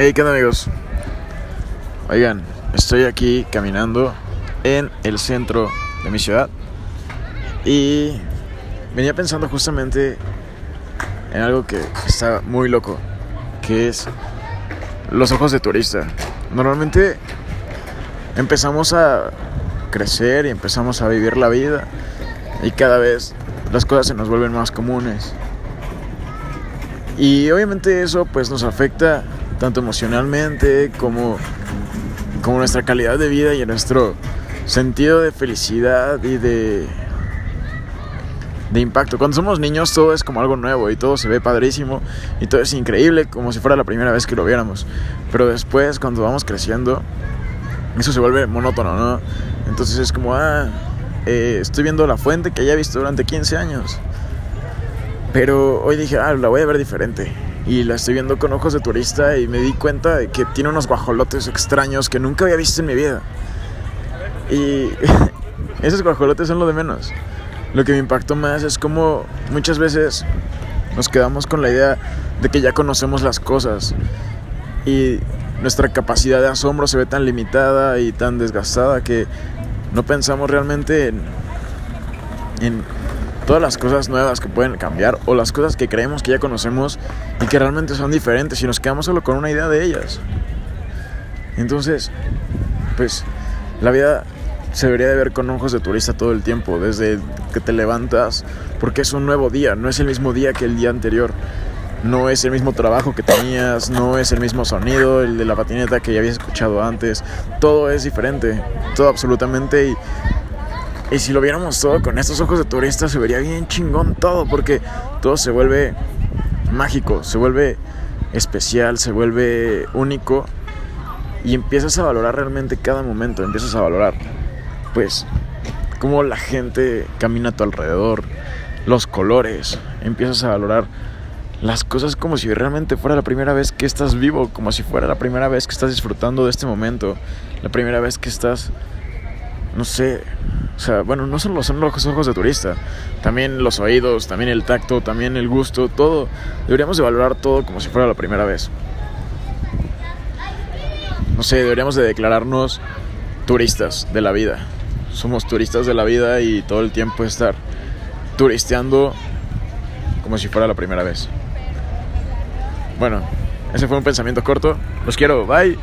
Hey, ¿qué onda amigos? Oigan, estoy aquí caminando en el centro de mi ciudad y venía pensando justamente en algo que está muy loco, que es los ojos de turista. Normalmente empezamos a crecer y empezamos a vivir la vida y cada vez las cosas se nos vuelven más comunes. Y obviamente eso pues nos afecta tanto emocionalmente como, como nuestra calidad de vida y nuestro sentido de felicidad y de, de impacto. Cuando somos niños todo es como algo nuevo y todo se ve padrísimo y todo es increíble como si fuera la primera vez que lo viéramos. Pero después cuando vamos creciendo eso se vuelve monótono, ¿no? Entonces es como, ah, eh, estoy viendo la fuente que ya he visto durante 15 años. Pero hoy dije, ah, la voy a ver diferente. Y la estoy viendo con ojos de turista y me di cuenta de que tiene unos guajolotes extraños que nunca había visto en mi vida. Y esos guajolotes son lo de menos. Lo que me impactó más es como muchas veces nos quedamos con la idea de que ya conocemos las cosas. Y nuestra capacidad de asombro se ve tan limitada y tan desgastada que no pensamos realmente en, en todas las cosas nuevas que pueden cambiar o las cosas que creemos que ya conocemos y que realmente son diferentes y nos quedamos solo con una idea de ellas. Entonces, pues la vida se debería de ver con ojos de turista todo el tiempo, desde que te levantas, porque es un nuevo día, no es el mismo día que el día anterior. No es el mismo trabajo que tenías, no es el mismo sonido, el de la patineta que ya habías escuchado antes. Todo es diferente, todo absolutamente. Y y si lo viéramos todo con estos ojos de turista, se vería bien chingón todo, porque todo se vuelve mágico, se vuelve especial, se vuelve único. Y empiezas a valorar realmente cada momento, empiezas a valorar, pues, cómo la gente camina a tu alrededor, los colores, empiezas a valorar las cosas como si realmente fuera la primera vez que estás vivo, como si fuera la primera vez que estás disfrutando de este momento, la primera vez que estás, no sé, o sea, bueno, no solo son los ojos de turista, también los oídos, también el tacto, también el gusto, todo. Deberíamos de valorar todo como si fuera la primera vez. No sé, deberíamos de declararnos turistas de la vida. Somos turistas de la vida y todo el tiempo estar turisteando como si fuera la primera vez. Bueno, ese fue un pensamiento corto. Los quiero, bye.